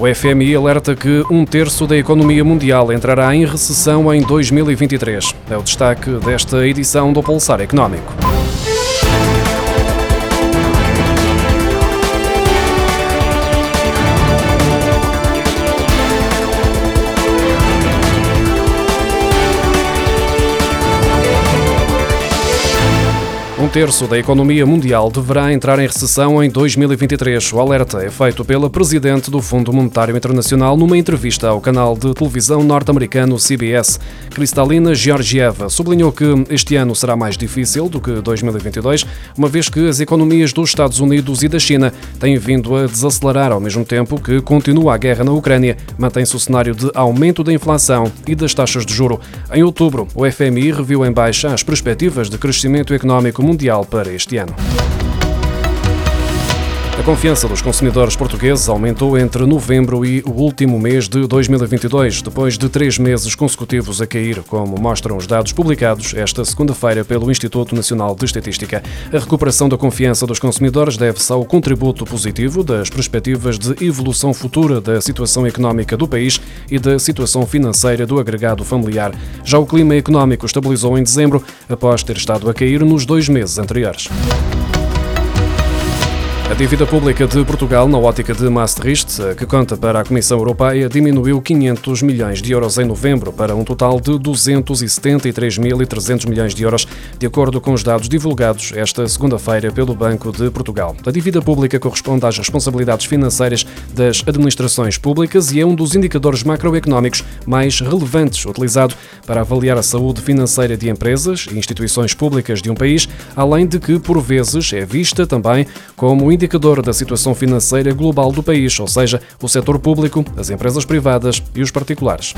O FMI alerta que um terço da economia mundial entrará em recessão em 2023. É o destaque desta edição do Pulsar Económico. Terço da economia mundial deverá entrar em recessão em 2023. O alerta é feito pela presidente do Fundo Monetário Internacional numa entrevista ao canal de televisão norte-americano CBS. Kristalina Georgieva sublinhou que este ano será mais difícil do que 2022, uma vez que as economias dos Estados Unidos e da China têm vindo a desacelerar ao mesmo tempo que continua a guerra na Ucrânia, mantém-se o cenário de aumento da inflação e das taxas de juro. Em outubro, o FMI reviu em baixa as perspectivas de crescimento económico mundial para este ano. A confiança dos consumidores portugueses aumentou entre novembro e o último mês de 2022, depois de três meses consecutivos a cair, como mostram os dados publicados esta segunda-feira pelo Instituto Nacional de Estatística. A recuperação da confiança dos consumidores deve-se ao contributo positivo das perspectivas de evolução futura da situação económica do país e da situação financeira do agregado familiar. Já o clima económico estabilizou em dezembro, após ter estado a cair nos dois meses anteriores. A dívida pública de Portugal, na ótica de Maastricht, que conta para a Comissão Europeia, diminuiu 500 milhões de euros em novembro para um total de 273.300 milhões de euros, de acordo com os dados divulgados esta segunda-feira pelo Banco de Portugal. A dívida pública corresponde às responsabilidades financeiras das administrações públicas e é um dos indicadores macroeconómicos mais relevantes utilizado para avaliar a saúde financeira de empresas e instituições públicas de um país, além de que, por vezes, é vista também como indicador da situação financeira global do país, ou seja, o setor público, as empresas privadas e os particulares.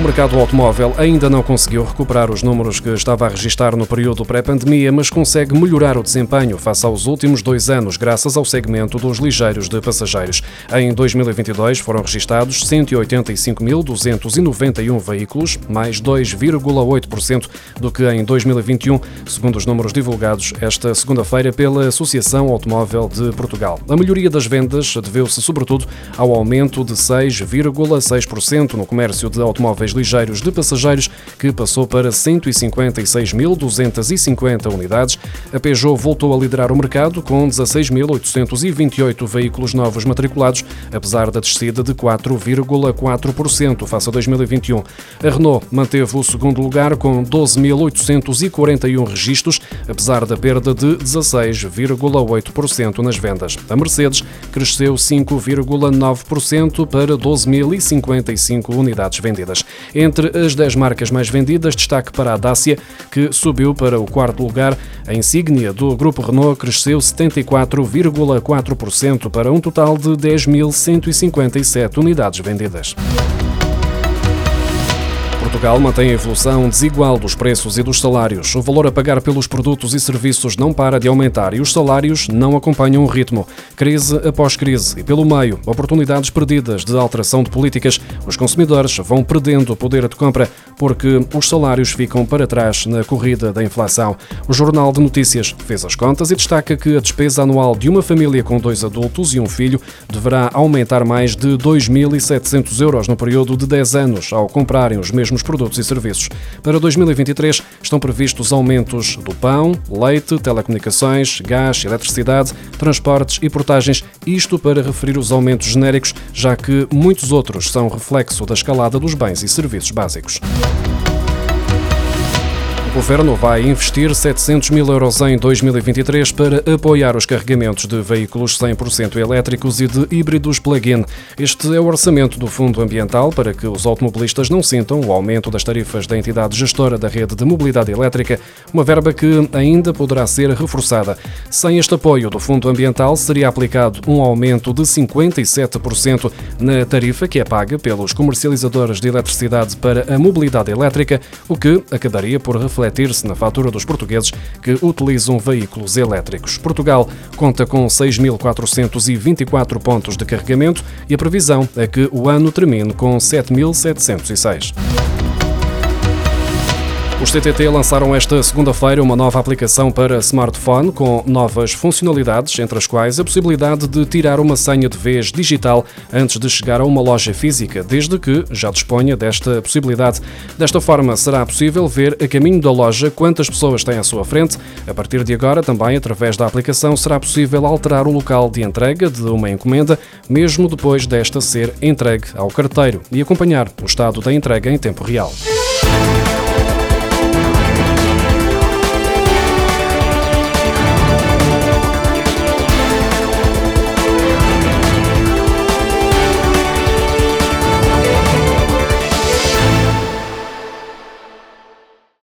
O mercado automóvel ainda não conseguiu recuperar os números que estava a registrar no período pré-pandemia, mas consegue melhorar o desempenho face aos últimos dois anos, graças ao segmento dos ligeiros de passageiros. Em 2022 foram registados 185.291 veículos, mais 2,8% do que em 2021, segundo os números divulgados esta segunda-feira pela Associação Automóvel de Portugal. A melhoria das vendas deveu-se sobretudo ao aumento de 6,6% no comércio de automóveis ligeiros de passageiros, que passou para 156.250 unidades. A Peugeot voltou a liderar o mercado com 16.828 veículos novos matriculados, apesar da descida de 4,4% face a 2021. A Renault manteve o segundo lugar com 12.841 registros, apesar da perda de 16,8% nas vendas. A Mercedes cresceu 5,9% para 12.055 unidades vendidas. Entre as 10 marcas mais vendidas, destaque para a Dacia, que subiu para o quarto lugar. A insígnia do grupo Renault cresceu 74,4% para um total de 10.157 unidades vendidas. Portugal mantém a evolução desigual dos preços e dos salários. O valor a pagar pelos produtos e serviços não para de aumentar e os salários não acompanham o ritmo. Crise após crise e, pelo meio, oportunidades perdidas de alteração de políticas. Os consumidores vão perdendo o poder de compra porque os salários ficam para trás na corrida da inflação. O Jornal de Notícias fez as contas e destaca que a despesa anual de uma família com dois adultos e um filho deverá aumentar mais de 2.700 euros no período de 10 anos ao comprarem os mesmos mesmos produtos e serviços. Para 2023 estão previstos aumentos do pão, leite, telecomunicações, gás, eletricidade, transportes e portagens, isto para referir os aumentos genéricos, já que muitos outros são reflexo da escalada dos bens e serviços básicos. O governo vai investir 700 mil euros em 2023 para apoiar os carregamentos de veículos 100% elétricos e de híbridos plug-in. Este é o orçamento do Fundo Ambiental para que os automobilistas não sintam o aumento das tarifas da entidade gestora da rede de mobilidade elétrica, uma verba que ainda poderá ser reforçada. Sem este apoio do Fundo Ambiental, seria aplicado um aumento de 57% na tarifa que é paga pelos comercializadores de eletricidade para a mobilidade elétrica, o que acabaria por refletir refletir-se na fatura dos portugueses que utilizam veículos elétricos. Portugal conta com 6.424 pontos de carregamento e a previsão é que o ano termine com 7.706. Os TTT lançaram esta segunda-feira uma nova aplicação para smartphone com novas funcionalidades, entre as quais a possibilidade de tirar uma senha de vez digital antes de chegar a uma loja física, desde que já disponha desta possibilidade. Desta forma, será possível ver a caminho da loja quantas pessoas têm à sua frente. A partir de agora, também através da aplicação, será possível alterar o local de entrega de uma encomenda, mesmo depois desta ser entregue ao carteiro, e acompanhar o estado da entrega em tempo real.